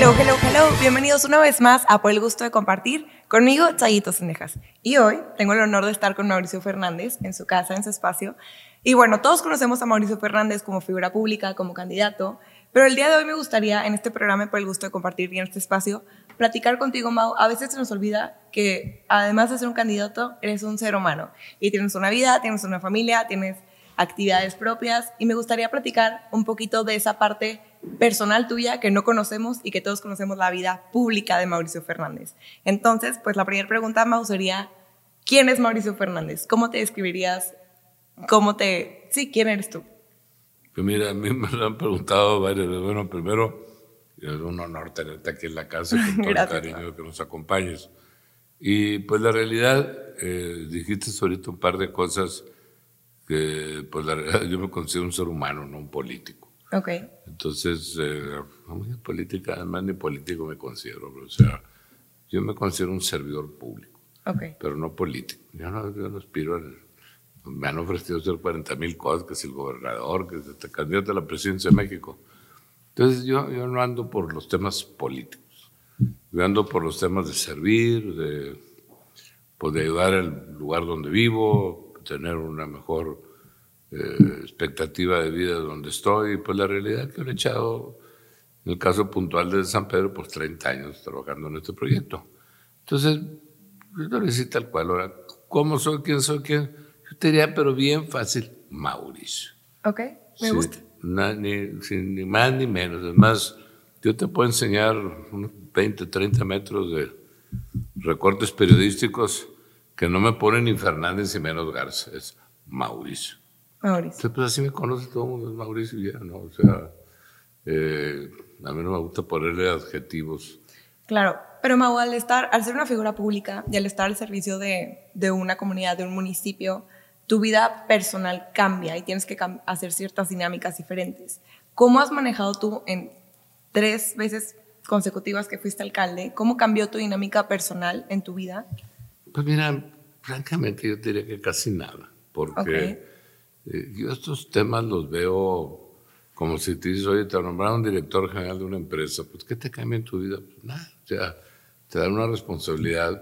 Hello, hello, hello. Bienvenidos una vez más a Por el Gusto de Compartir conmigo, Chayito Cenejas. Y hoy tengo el honor de estar con Mauricio Fernández en su casa, en su espacio. Y bueno, todos conocemos a Mauricio Fernández como figura pública, como candidato, pero el día de hoy me gustaría, en este programa Por el Gusto de Compartir y en este espacio, platicar contigo, Mau. A veces se nos olvida que además de ser un candidato, eres un ser humano y tienes una vida, tienes una familia, tienes actividades propias y me gustaría platicar un poquito de esa parte personal tuya que no conocemos y que todos conocemos la vida pública de Mauricio Fernández. Entonces, pues la primera pregunta, Mau, sería, ¿quién es Mauricio Fernández? ¿Cómo te describirías? ¿Cómo te... Sí, ¿quién eres tú? Pues mira, a mí me lo han preguntado varias veces. Bueno, primero, es un honor tenerte aquí en la casa con todo el cariño que nos acompañes. Y pues la realidad, eh, dijiste ahorita un par de cosas que pues la realidad yo me considero un ser humano, no un político. Ok. Entonces, eh, política, además ni político me considero, o sea, yo me considero un servidor público, okay. pero no político. Yo no, yo no aspiro a... Me han ofrecido hacer 40 mil cosas, que es el gobernador, que es el candidato a la presidencia de México. Entonces yo, yo no ando por los temas políticos, yo ando por los temas de servir, de, pues, de ayudar al lugar donde vivo, tener una mejor eh, expectativa de vida donde estoy. Pues la realidad que he echado, en el caso puntual de San Pedro, pues 30 años trabajando en este proyecto. Entonces, yo lo decía tal cual. Ahora, ¿cómo soy? ¿Quién soy? ¿Quién? Yo te diría, pero bien fácil, Mauricio. Ok, me gusta. ni, más ni menos. Además, yo te puedo enseñar unos 20, 30 metros de recortes periodísticos que no me pone ni Fernández ni menos Garza, es Mauricio. Mauricio. pues así me conoce todo el mundo, es Mauricio ya, ¿no? O sea, eh, a mí no me gusta ponerle adjetivos. Claro, pero Mau, al, estar, al ser una figura pública y al estar al servicio de, de una comunidad, de un municipio, tu vida personal cambia y tienes que hacer ciertas dinámicas diferentes. ¿Cómo has manejado tú en tres veces consecutivas que fuiste alcalde? ¿Cómo cambió tu dinámica personal en tu vida? Pues mira, francamente yo diría que casi nada, porque eh, yo estos temas los veo como si te dices, oye, te nombraron director general de una empresa, pues ¿qué te cambia en tu vida? Pues nada, o sea, te dan una responsabilidad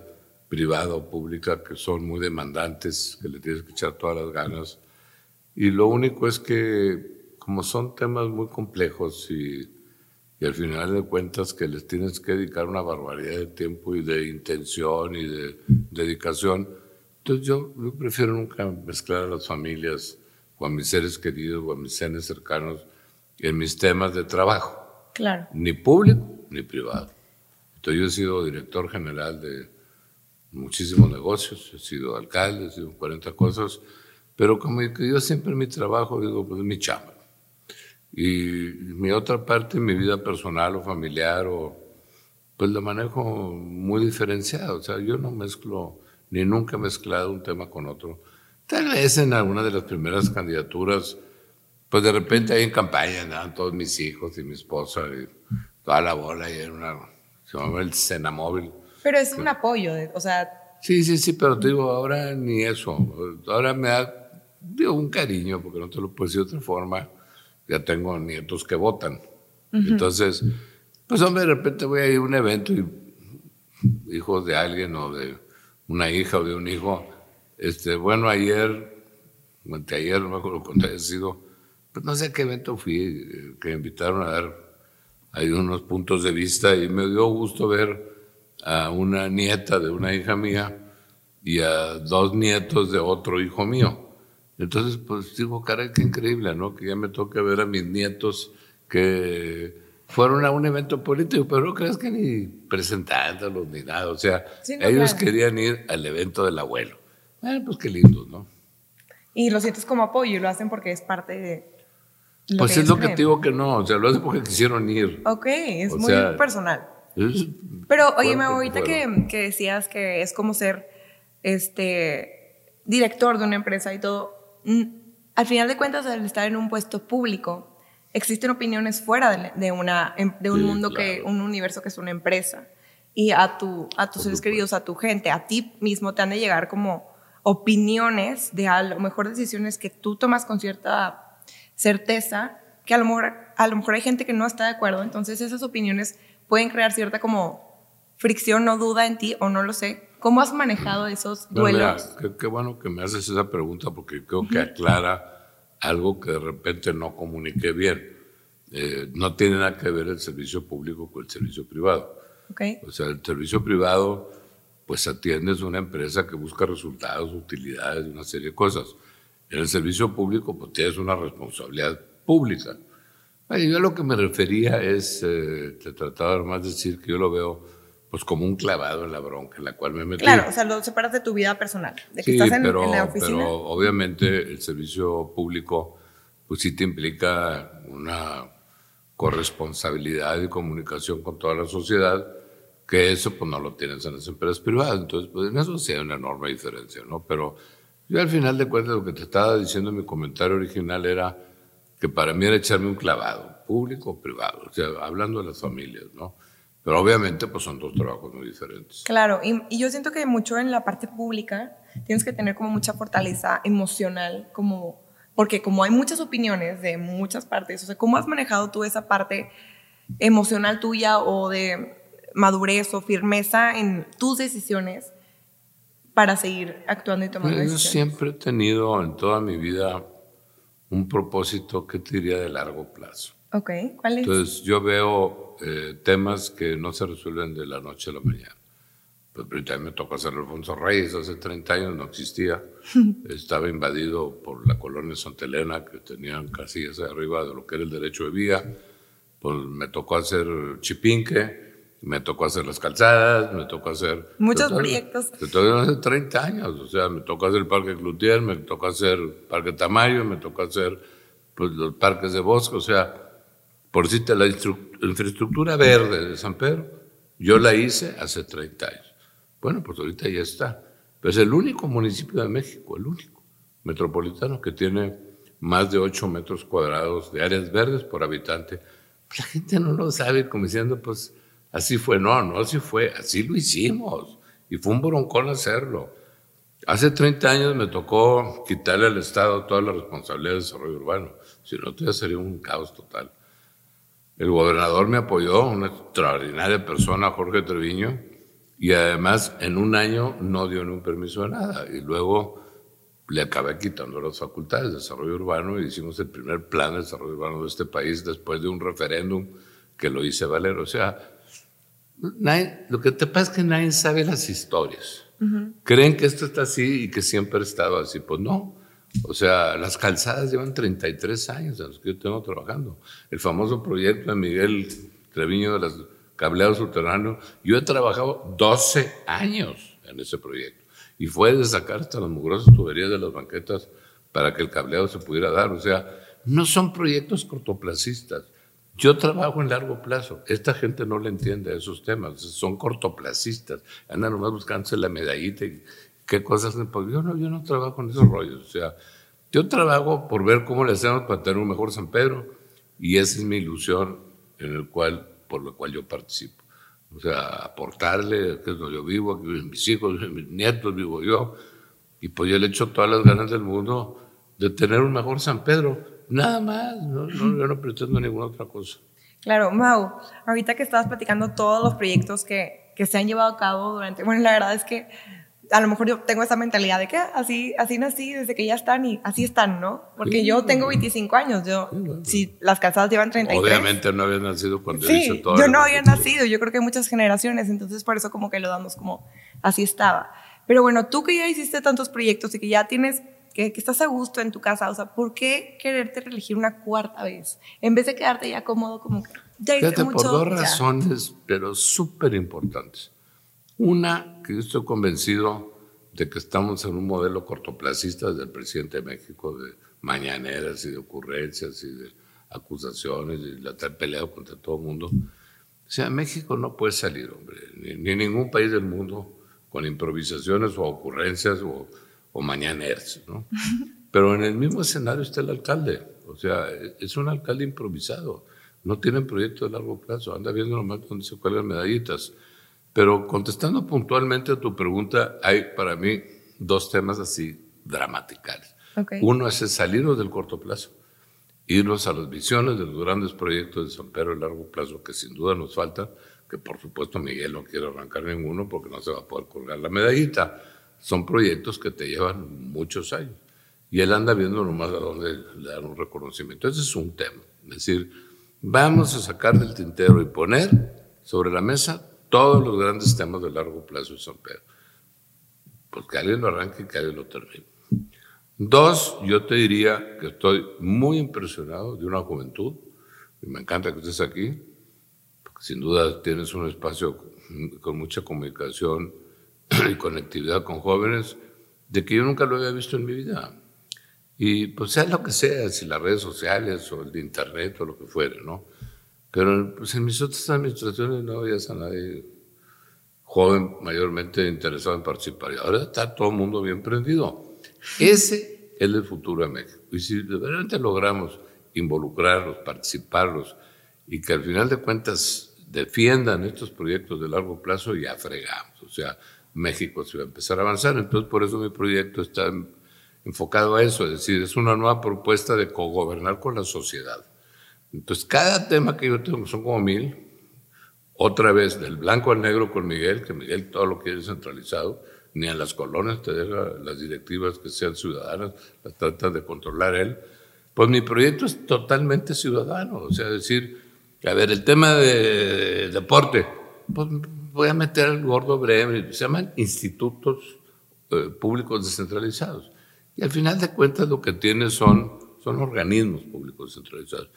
privada o pública que son muy demandantes, que le tienes que echar todas las ganas. Y lo único es que, como son temas muy complejos y y al final de cuentas que les tienes que dedicar una barbaridad de tiempo y de intención y de dedicación. Entonces yo, prefiero nunca mezclar a las familias o a mis seres queridos o a mis seres cercanos en mis temas de trabajo. Claro. Ni público ni privado. Entonces yo he sido director general de muchísimos negocios, he sido alcalde, he sido 40 cosas, pero como yo siempre en mi trabajo digo, pues mi chamba. Y mi otra parte, mi vida personal o familiar, o, pues la manejo muy diferenciado. O sea, yo no mezclo, ni nunca he mezclado un tema con otro. Tal vez en alguna de las primeras candidaturas, pues de repente ahí en campaña andaban todos mis hijos y mi esposa y toda la bola y era una, se llamaba el Senamóvil. Pero es un apoyo, o sea... Sí, sí, sí, pero te digo, ahora ni eso. Ahora me da, digo, un cariño, porque no te lo puedo decir de otra forma ya tengo nietos que votan. Entonces, pues hombre, de repente voy a ir a un evento y hijos de alguien o de una hija o de un hijo, este, bueno, ayer, ayer, no me acuerdo cuándo haya sido, pues no sé a qué evento fui, que me invitaron a dar ahí unos puntos de vista y me dio gusto ver a una nieta de una hija mía y a dos nietos de otro hijo mío. Entonces, pues digo, caray, qué increíble, ¿no? Que ya me toque ver a mis nietos que fueron a un evento político, pero no crees que ni presentándolos ni nada. O sea, ellos querían ir al evento del abuelo. Bueno, pues qué lindo, ¿no? Y lo sientes como apoyo y lo hacen porque es parte de. pues es lo que te digo que no, o sea, lo hacen porque quisieron ir. Ok, es muy personal. pero, oye, ahorita que, que decías que es como ser este director de una empresa y todo, al final de cuentas, al estar en un puesto público, existen opiniones fuera de, una, em, de un mundo que, un universo que es una empresa. Y a, tu, a tus seres queridos, a tu gente, a ti mismo te han de llegar como opiniones de a lo mejor decisiones que tú tomas con cierta certeza, que a lo mejor, a lo mejor hay gente que no está de acuerdo. Entonces esas opiniones pueden crear cierta como fricción o duda en ti o no lo sé. ¿Cómo has manejado esos duelos? qué, bueno que me haces esa pregunta porque creo que aclara algo que de repente no comuniqué bien. Eh, no tiene nada que ver el servicio público con el servicio privado. Okay. O sea, el servicio privado, pues atiendes una empresa que busca resultados, utilidades, una serie de cosas. En el servicio público, pues tienes una responsabilidad pública. yo lo que me refería es, eh, te trataba más de decir que yo lo veo pues como un clavado en la bronca en la cual me metí. Claro, o sea, lo separas de tu vida personal, de que estás en, pero, en la oficina. pero obviamente el servicio público pues sí te implica una corresponsabilidad y comunicación con toda la sociedad, que eso pues no lo tienes en las empresas privadas. Entonces, pues en eso sí hay una enorme diferencia, ¿no? Pero yo al final de cuentas lo que te estaba diciendo en mi comentario original era que para mí era echarme un clavado, público o privado, o sea, hablando de las familias, ¿no? Pero obviamente pues son dos trabajos muy diferentes. Claro, y, y, yo siento que mucho en la parte pública tienes que tener como mucha fortaleza emocional, como, porque como hay muchas opiniones de muchas partes, o sea, ¿cómo has manejado tú esa parte emocional tuya o de madurez o firmeza en tus decisiones para seguir actuando y tomando decisiones? Yo siempre he tenido en toda mi vida un propósito que te diría de largo plazo. Ok, ¿cuál es? Entonces yo veo eh, temas que no se resuelven de la noche a la mañana. Pues ahorita me tocó hacer Alfonso Reyes, hace 30 años no existía. Estaba invadido por la colonia Santa Elena, que tenían casillas arriba de lo que era el derecho de vía. Pues me tocó hacer Chipinque, me tocó hacer las calzadas, me tocó hacer... Muchos proyectos. hace 30 años, o sea, me tocó hacer el Parque Cloutier, me tocó hacer Parque Tamayo, me tocó hacer pues, los parques de bosque, o sea, por decirte, la infraestructura verde de San Pedro, yo la hice hace 30 años. Bueno, pues ahorita ya está. Pero es el único municipio de México, el único metropolitano que tiene más de 8 metros cuadrados de áreas verdes por habitante. Pues la gente no lo sabe, como diciendo, pues así fue. No, no así fue, así lo hicimos. Y fue un broncón hacerlo. Hace 30 años me tocó quitarle al Estado toda la responsabilidad de desarrollo urbano. Si no, ya sería un caos total. El gobernador me apoyó, una extraordinaria persona, Jorge Treviño, y además en un año no dio ni un permiso de nada. Y luego le acabé quitando las facultades de desarrollo urbano y hicimos el primer plan de desarrollo urbano de este país después de un referéndum que lo hice valer. O sea, lo que te pasa es que nadie sabe las historias. Creen que esto está así y que siempre ha estado así. Pues no. O sea, las calzadas llevan 33 años en los que yo tengo trabajando. El famoso proyecto de Miguel Treviño de los cableados subterráneos, yo he trabajado 12 años en ese proyecto. Y fue de sacar hasta las mugrosas tuberías de las banquetas para que el cableado se pudiera dar. O sea, no son proyectos cortoplacistas. Yo trabajo en largo plazo. Esta gente no le entiende a esos temas. Son cortoplacistas. Andan nomás buscándose la medallita y qué cosas. Yo no, yo no trabajo en esos rollos. O sea, yo trabajo por ver cómo le hacemos para tener un mejor San Pedro y esa es mi ilusión en el cual, por la cual yo participo. O sea, aportarle, que es donde yo vivo, aquí viven mis hijos, mis nietos, vivo yo. Y pues yo le echo todas las ganas del mundo de tener un mejor San Pedro. Nada más, no, no, yo no pretendo ninguna otra cosa. Claro, Mau, ahorita que estabas platicando todos los proyectos que, que se han llevado a cabo durante, bueno, la verdad es que a lo mejor yo tengo esa mentalidad de que así, así nací desde que ya están y así están, ¿no? Porque yo tengo 25 años, yo, si las casadas llevan 33. Obviamente no había nacido cuando sí, hice todo. Yo no había nacido, yo creo que hay muchas generaciones, entonces por eso como que lo damos como así estaba. Pero bueno, tú que ya hiciste tantos proyectos y que ya tienes, que, que estás a gusto en tu casa, o sea, ¿por qué quererte reelegir una cuarta vez? En vez de quedarte ya cómodo como que ya hice Fíjate, mucho, por dos razones, pero súper importantes. Una, que yo estoy convencido de que estamos en un modelo cortoplacista desde el presidente de México, de mañaneras y de ocurrencias y de acusaciones y la estar peleado contra todo el mundo. O sea, México no puede salir, hombre, ni, ningún país del mundo con improvisaciones o ocurrencias o, o mañaneras, ¿no? Pero en el mismo escenario está el alcalde, o sea, es un alcalde improvisado, no tiene proyecto de largo plazo, anda viendo nomás dónde se cuelgan medallitas. Pero contestando puntualmente a tu pregunta, hay para mí dos temas así dramáticos. Uno es el salirnos del corto plazo, irnos a las visiones de los grandes proyectos de San Pedro a largo plazo que sin duda nos faltan, que por supuesto Miguel no quiere arrancar ninguno porque no se va a poder colgar la medallita. Son proyectos que te llevan muchos años. Y él anda viendo nomás a dónde le dan un reconocimiento. Ese es un tema. Es decir, vamos a sacar del tintero y poner sobre la mesa todos los grandes temas de largo plazo de San Pedro. Pues que alguien lo arranque y que alguien lo termine. Dos, yo te diría que estoy muy impresionado de una juventud, y me encanta que estés aquí, porque sin duda tienes un espacio con mucha comunicación y conectividad con jóvenes, de que yo nunca lo había visto en mi vida. Y pues sea lo que sea, si las redes sociales o el de internet o lo que fuere, ¿no? Pero pues en mis otras administraciones no había a nadie joven mayormente interesado en participar. Y ahora está todo el mundo bien prendido. Ese es el futuro de México. Y si realmente logramos involucrarlos, participarlos y que al final de cuentas defiendan estos proyectos de largo plazo, ya fregamos. O sea, México se va a empezar a avanzar. Entonces, por eso mi proyecto está enfocado a eso. Es decir, es una nueva propuesta de cogobernar con la sociedad. Entonces, cada tema que yo tengo, son como mil, otra vez del blanco al negro con Miguel, que Miguel todo lo quiere centralizado, ni a las colonias te deja las directivas que sean ciudadanas, las trata de controlar él. Pues mi proyecto es totalmente ciudadano, o sea, decir, a ver, el tema de deporte, pues voy a meter al gordo breve, se llaman institutos eh, públicos descentralizados. Y al final de cuentas lo que tienes son, son organismos públicos descentralizados.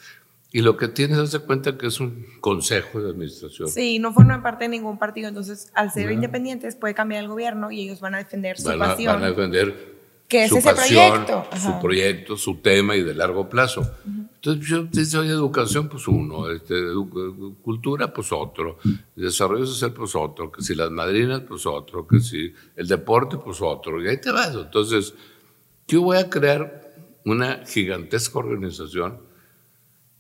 Y lo que tienes, hace cuenta que es un consejo de administración. Sí, no forman parte de ningún partido, entonces al ser independientes puede cambiar el gobierno y ellos van a defender su pasión. Van a defender que su es ese pasión, proyecto. su proyecto, su tema y de largo plazo. Entonces yo hoy educación, pues uno, este, cultura, pues otro, desarrollo social, pues otro, que si las madrinas, pues otro, que si el deporte, pues otro, y ahí te vas. Entonces, yo voy a crear una gigantesca organización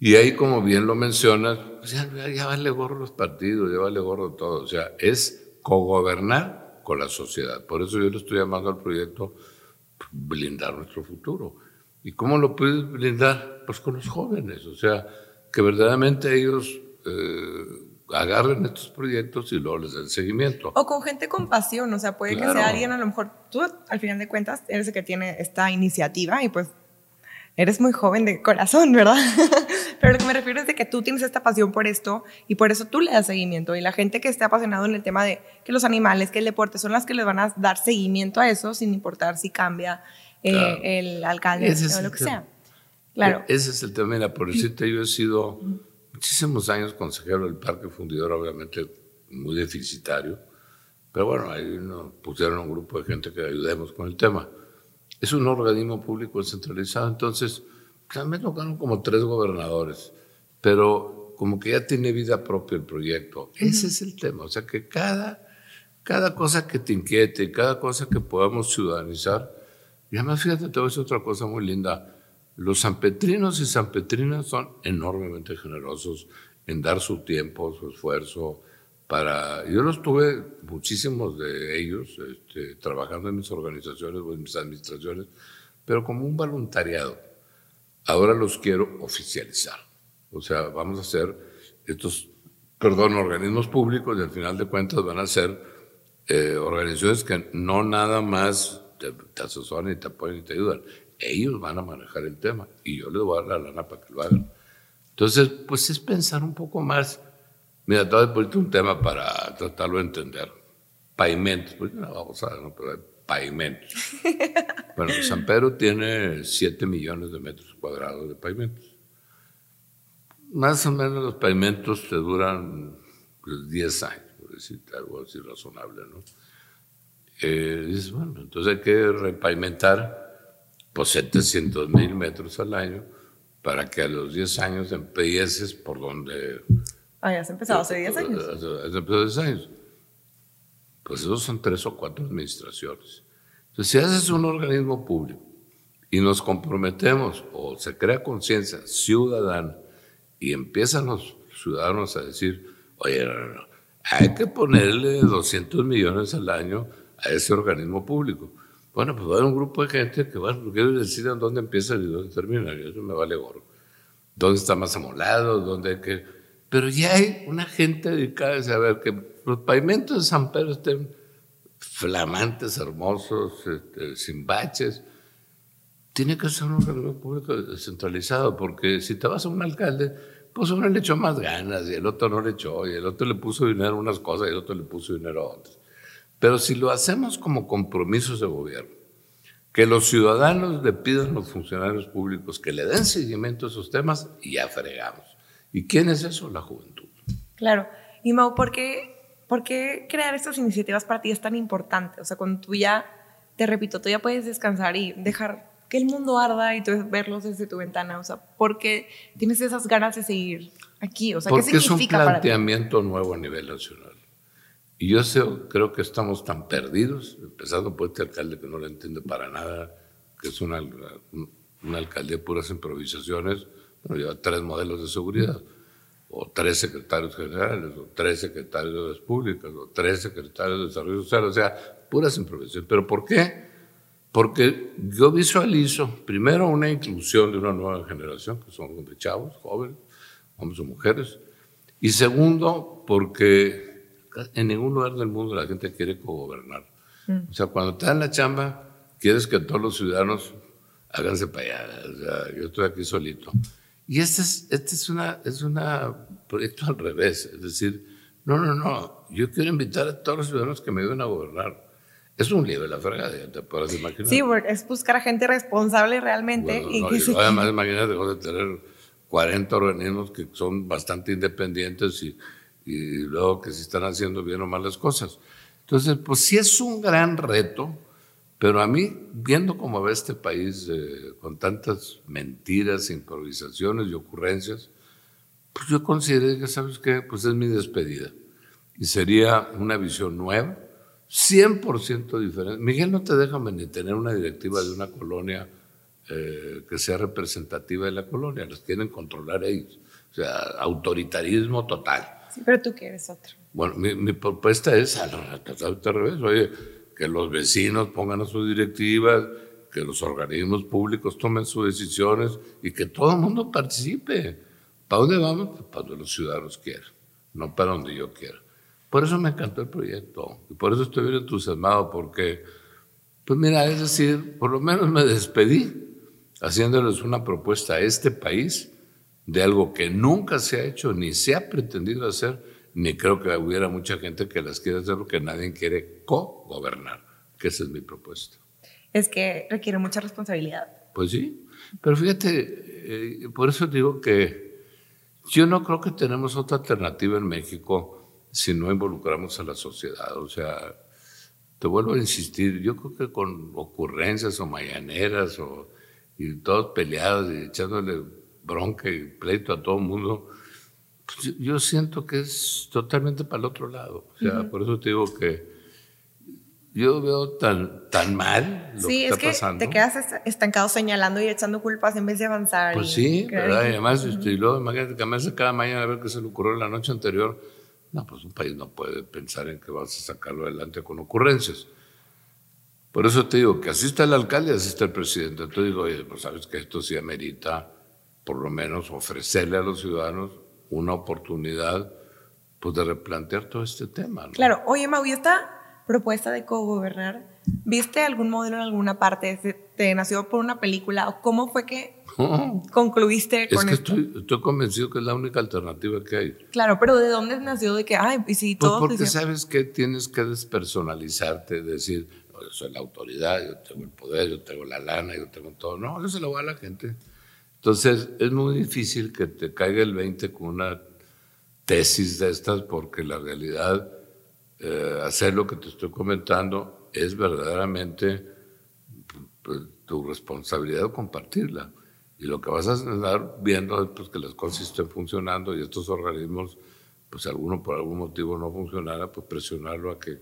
y ahí, como bien lo mencionas, pues ya, ya, vale gorro los partidos, ya vale gorro todo. O sea, es cogobernar con la sociedad. Por eso yo le estoy llamando al proyecto blindar nuestro futuro. ¿Y cómo lo puedes blindar? Pues con los jóvenes. O sea, que verdaderamente ellos eh, agarren estos proyectos y luego les den seguimiento. O con gente con pasión. O sea, puede que sea alguien, a lo mejor tú, al final de cuentas, eres el que tiene esta iniciativa y pues eres muy joven de corazón, ¿verdad? Pero lo que me refiero es de que tú tienes esta pasión por esto y por eso tú le das seguimiento. Y la gente que esté apasionado en el tema de que los animales, que el deporte, son las que les van a dar seguimiento a eso sin importar si cambia eh, el alcalde o lo que sea. Claro. E-, ese es el tema. Mira, por decirte, yo he sido muchísimos años consejero del Parque Fundidor, obviamente muy deficitario. Pero bueno, ahí nos pusieron un grupo de gente que ayudemos con el tema es un organismo público descentralizado, entonces también tocaron como tres gobernadores, pero como que ya tiene vida propia el proyecto. Ese es el tema, o sea que cada, cada cosa que te inquiete, cada cosa que podamos ciudadanizar, y además fíjate, te voy a decir otra cosa muy linda, los sanpetrinos y sanpetrinas son enormemente generosos en dar su tiempo, su esfuerzo, para, yo los tuve, muchísimos de ellos, este, trabajando en mis organizaciones o en mis administraciones, pero como un voluntariado. Ahora los quiero oficializar. O sea, vamos a hacer estos, perdón, organismos públicos y al final de cuentas van a ser eh, organizaciones que no nada más te, te, asesoran y te apoyan y te ayudan. Ellos van a manejar el tema y yo les voy a dar la lana para que lo hagan. Entonces, pues es pensar un poco más Mira, te voy a un tema para tratarlo de entender. Pavimentos, pues no vamos a ¿no? pero hay pavimentos. bueno, San Pedro tiene 7 millones de metros cuadrados de pavimentos. Más o menos los pavimentos te duran 10 pues, años, por decirte algo así razonable, ¿no? Eh, dices, bueno, entonces hay que repavimentar pues 700 mil metros al año para que a los 10 años empieces por donde Ah, ya has empezado hace 10 años. Has empezado hace 10 años. Pues esos son tres o cuatro administraciones. Entonces, si haces un organismo público y nos comprometemos o se crea conciencia ciudadana y empiezan los ciudadanos a decir, oye, no, no, hay que ponerle 200 millones al año a ese organismo público. Bueno, pues va a haber un grupo de gente que, porque ellos deciden dónde empieza y dónde termina, eso me vale gorro. ¿Dónde está más amolado? ¿Dónde hay que Pero ya hay una gente dedicada a saber que los pavimentos de San Pedro estén flamantes, hermosos, este, sin baches. Tiene que ser un organismo público descentralizado, porque si te vas a un alcalde, pues uno le echó más ganas y el otro no le echó, y el otro le puso dinero a unas cosas y el otro le puso dinero a otras. Pero si lo hacemos como compromisos de gobierno, que los ciudadanos le pidan a los funcionarios públicos que le den seguimiento a esos temas y ya fregamos. ¿Y quién es eso? La juventud. Claro. Y Mau, ¿por qué, ¿por qué crear estas iniciativas para ti es tan importante? O sea, cuando tú ya, te repito, tú ya puedes descansar y dejar que el mundo arda y tú verlos desde tu ventana. O sea, ¿por qué tienes esas ganas de seguir aquí? O sea, Porque ¿qué significa es un planteamiento nuevo a nivel nacional. Y yo sé, creo que estamos tan perdidos, empezando por este alcalde que no lo entiende para nada, que es una, una alcaldía de puras improvisaciones, bueno, lleva tres modelos de seguridad, o tres secretarios generales, o tres secretarios de obras públicas, o tres secretarios de desarrollo social, o sea, puras improvisaciones. ¿Pero por qué? Porque yo visualizo, primero, una inclusión de una nueva generación, que son de chavos, jóvenes, hombres o mujeres, y segundo, porque en ningún lugar del mundo la gente quiere cogobernar. Mm. O sea, cuando estás en la chamba, quieres que todos los ciudadanos háganse para allá. O sea, yo estoy aquí solito. Y este es, este es una, es una proyecto al revés. Es decir, no, no, no. Yo quiero invitar a todos los ciudadanos que me ayuden a gobernar. Es un lío de la fregada, te puedes imaginar. Sí, es buscar a gente responsable realmente. y que Además, imagínate, de tener 40 organismos que son bastante independientes y y luego que se están haciendo bien o mal las cosas. Entonces, pues sí es un gran reto, pero a mí, viendo cómo va este país eh, con tantas mentiras, improvisaciones y ocurrencias, pues yo consideré que, ¿sabes qué? Pues es mi despedida. Y sería una visión nueva, 100% diferente. Miguel no te deja ni tener una directiva de una colonia eh, que sea representativa de la colonia, las quieren controlar ellos. O sea, autoritarismo total. Pero tú quieres otro. Bueno, mi, propuesta es al, revés. Oye, que los vecinos pongan a sus directivas, que los organismos públicos tomen sus decisiones y que todo el mundo participe. ¿Para dónde vamos? Pues para donde los ciudadanos quieran, no para donde yo quiera. Por eso me encantó el proyecto y por eso estoy bien entusiasmado porque, pues mira, es decir, por lo menos me despedí haciéndoles una propuesta a este país de algo que nunca se ha hecho ni se ha pretendido hacer, ni creo que hubiera mucha gente que las quiera hacer porque nadie quiere co-gobernar, que esa es mi propuesta. Es que requiere mucha responsabilidad. Pues sí, pero fíjate, eh, por eso digo que yo no creo que tenemos otra alternativa en México si no involucramos a la sociedad. O sea, te vuelvo a insistir, yo creo que con ocurrencias o mañaneras o, y todos peleados y echándole bronca y pleito a todo el mundo, pues yo siento que es totalmente para el otro lado. O sea, por eso te digo que yo veo tan, tan mal lo que está es que pasando. Te quedas estancado señalando y echando culpas en vez de avanzar. Pues sí, ¿verdad? Y además, este, y luego imagínate que me cada mañana a ver qué se le ocurrió la noche anterior. No, pues un país no puede pensar en que vas a sacarlo adelante con ocurrencias. Por eso te digo que así está el alcalde, así está el presidente. Entonces digo, oye, pues sabes que esto sí amerita por lo menos ofrecerle a los ciudadanos una oportunidad pues, de replantear todo este tema. Claro, oye Mau, ¿y esta propuesta de cogobernar, viste algún modelo en alguna parte? ¿Te nació por una película? ¿O cómo fue que concluiste con es que Estoy, estoy, convencido que es la única alternativa que hay. Claro, pero ¿de dónde nació? De que, ay, y si pues porque sabes que tienes que despersonalizarte, decir, yo soy la autoridad, yo tengo el poder, yo tengo la lana, yo tengo todo. No, eso se lo va a la gente. Entonces, es muy difícil que te caiga el 20 con una tesis de estas, porque la realidad, eh, hacer lo que te estoy comentando, es verdaderamente pues, tu responsabilidad compartirla. Y lo que vas a estar viendo es pues, que las cosas estén funcionando y estos organismos, pues alguno por algún motivo no funcionara, pues presionarlo a que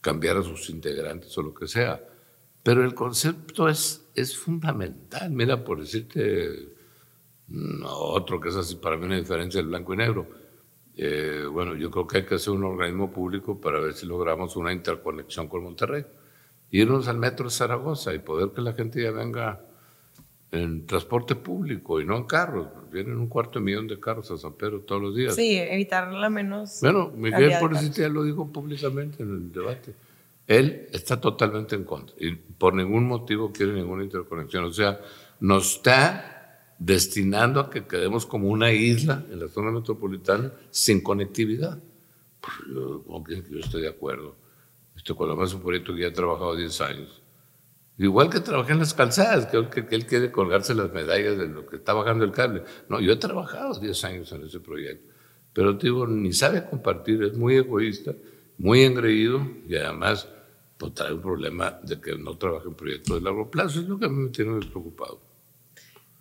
cambiara sus integrantes o lo que sea. Pero el concepto es, es fundamental. Mira, por decirte otro que es así para mí una diferencia del blanco y negro. Eh, bueno, yo creo que hay que hacer un organismo público para ver si logramos una interconexión con Monterrey. Irnos al metro de Zaragoza y poder que la gente ya venga en transporte público y no en carros. Vienen un cuarto de millón de carros a San Pedro todos los días. Sí, evitar la menos. Bueno, Miguel Pobrecito ya lo dijo públicamente en el debate. Él está totalmente en contra y por ningún motivo quiere ninguna interconexión. O sea, nos está destinando a que quedemos como una isla en la zona metropolitana sin conectividad. Pues yo, yo estoy de acuerdo. Esto cuando más un proyecto que ya ha trabajado 10 años Igual que trabajé en las calzadas, creo que, él quiere colgarse las medallas de lo que está bajando el cable. No, yo he trabajado 10 años en ese proyecto, pero digo, ni sabe compartir, es muy egoísta, muy engreído y además pues, trae un problema de que no trabaja en proyectos de largo plazo, es lo que a mí me tiene preocupado.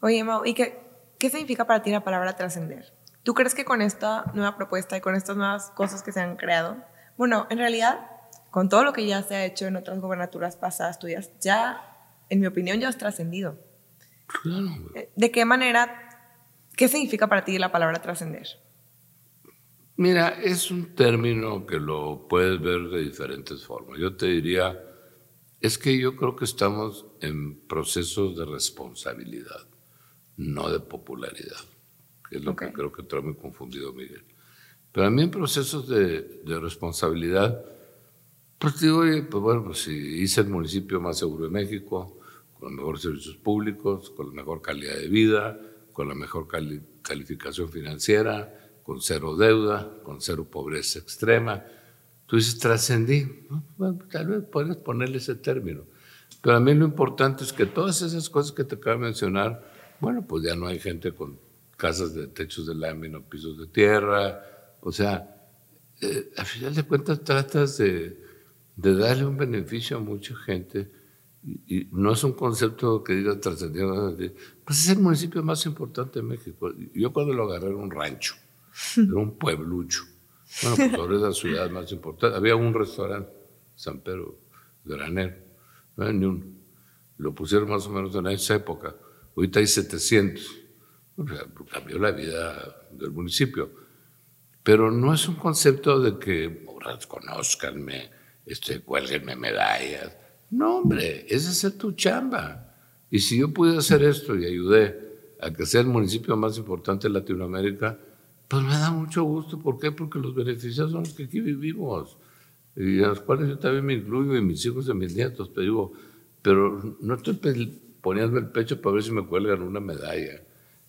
Oye, Mau, ¿y qué, qué significa para ti la palabra trascender? ¿Tú crees que con esta nueva propuesta y con estas nuevas cosas que se han creado, bueno, en realidad con todo lo que ya se ha hecho en otras gobernaturas pasadas tuyas, ya, en mi opinión, ya has trascendido. Eh, ¿De qué manera, qué significa para ti la palabra trascender? Mira, es un término que lo puedes ver de diferentes formas. Yo te diría, es que yo creo que estamos en procesos de responsabilidad, no de popularidad, que es lo que creo que trae muy confundido Miguel. Pero a mí en procesos de, de responsabilidad, pues digo, pues bueno, pues si hice el municipio más seguro de México, con los mejores servicios públicos, con la mejor calidad de vida, con la mejor calificación financiera, con cero deuda, con cero pobreza extrema. Tú dices, trascendí. Bueno, tal vez puedes ponerle ese término. Pero a mí lo importante es que todas esas cosas que te acabo de mencionar, bueno, pues ya no hay gente con casas de techos de lámina, pisos de tierra. O sea, eh, al final de cuentas tratas de darle un beneficio a mucha gente. Y, no es un concepto que diga trascendido, pues es el municipio más importante de México. Yo cuando lo agarré era un rancho, era un pueblucho. Bueno, pues ahora es la ciudad más importante. Había un restaurante, San Pedro Granero, no ni uno. Lo pusieron más o menos en esa época. Ahorita hay 700. cambió la vida del municipio. Pero no es un concepto de que, oh, conozcanme, este, cuélguenme medallas. No, hombre, es tu chamba. Y si yo pude hacer esto y ayudé a que sea el municipio más importante de Latinoamérica, pues me da mucho gusto. ¿Por qué? Porque los beneficiados son los que aquí vivimos. Y a los cuales yo también me incluyo, y mis hijos y mis nietos, pero digo, pero no estoy poniendo el pecho para ver si me cuelgan una medalla.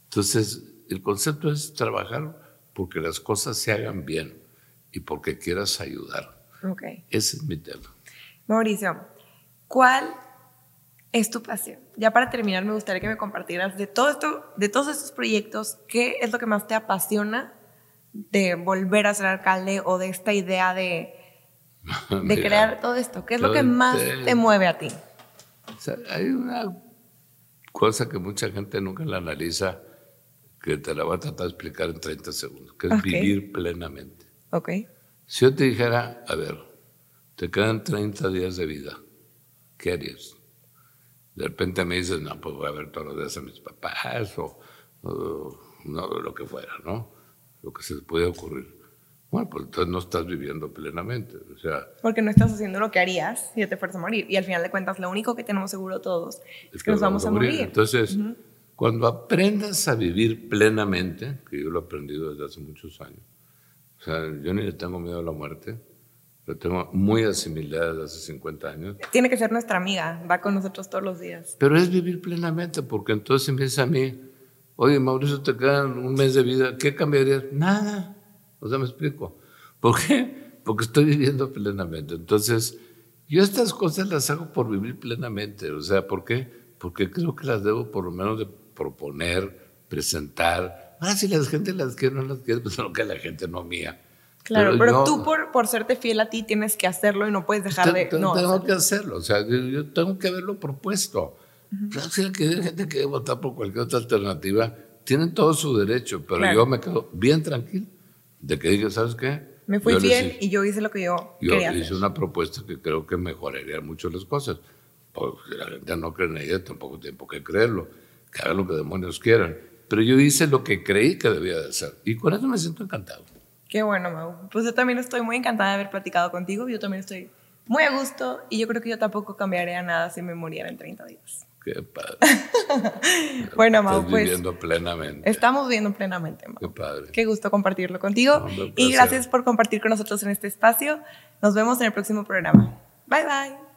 Entonces, el concepto es trabajar porque las cosas se hagan bien y porque quieras ayudar. Okay. Ese es mi tema. Mauricio, ¿cuál es tu pasión? Ya para terminar, me gustaría que me compartieras de todo esto, de todos estos proyectos, ¿qué es lo que más te apasiona de volver a ser alcalde o de esta idea de, de crear todo esto? ¿Qué es lo que más te mueve a ti? hay una cosa que mucha gente nunca la analiza, que te la voy a tratar de explicar en 30 segundos, que es vivir plenamente. Ok. Si yo te dijera, a ver, te quedan 30 días de vida, ¿qué harías? De repente me dices, no, pues voy a ver todos los días a mis papás o, no, lo que fuera, ¿no? Lo que se te puede ocurrir. Bueno, pues entonces no estás viviendo plenamente. O sea, Porque no estás haciendo lo que harías si te fueras a morir. Y al final de cuentas, lo único que tenemos seguro todos es, que, nos vamos, a morir. Entonces, cuando aprendas a vivir plenamente, que yo lo he aprendido desde hace muchos años, o sea, yo ni le tengo miedo a la muerte. Lo tengo muy asimilada desde hace 50 años. Tiene que ser nuestra amiga, va con nosotros todos los días. Pero es vivir plenamente, porque entonces empieza a mí, oye, Mauricio, te queda un mes de vida, ¿qué cambiarías? Nada. O sea, me explico. ¿Por qué? Porque estoy viviendo plenamente. Entonces, yo estas cosas las hago por vivir plenamente. O sea, ¿por qué? Porque creo que las debo por lo menos de proponer, presentar, Ah, si la gente las quiere o no las quiere, pues no que la gente no mía. Claro, pero, tú por, por serte fiel a ti tienes que hacerlo y no puedes dejar de... No, tengo que hacerlo, o sea, yo tengo que haberlo propuesto. Si hay gente que votar por cualquier otra alternativa, tienen todo su derecho, pero yo me quedo bien tranquilo de que diga, ¿sabes qué? Me fui fiel y yo hice lo que yo, yo quería hice una propuesta que creo que mejoraría mucho las cosas. Porque si la gente no cree en ella, tampoco tiene por qué creerlo. Que hagan lo que demonios quieran pero yo hice lo que creí que debía de hacer. Y con eso me siento encantado. Qué bueno, Mau. Pues yo también estoy muy encantada de haber platicado contigo. Yo también estoy muy a gusto y yo creo que yo tampoco cambiaría nada si me muriera en 30 días. Qué padre. bueno, Mau, pues. viviendo plenamente. Estamos viviendo plenamente, Mau. Qué padre. Qué gusto compartirlo contigo. No, y gracias por compartir con nosotros en este espacio. Nos vemos en el próximo programa. Bye bye.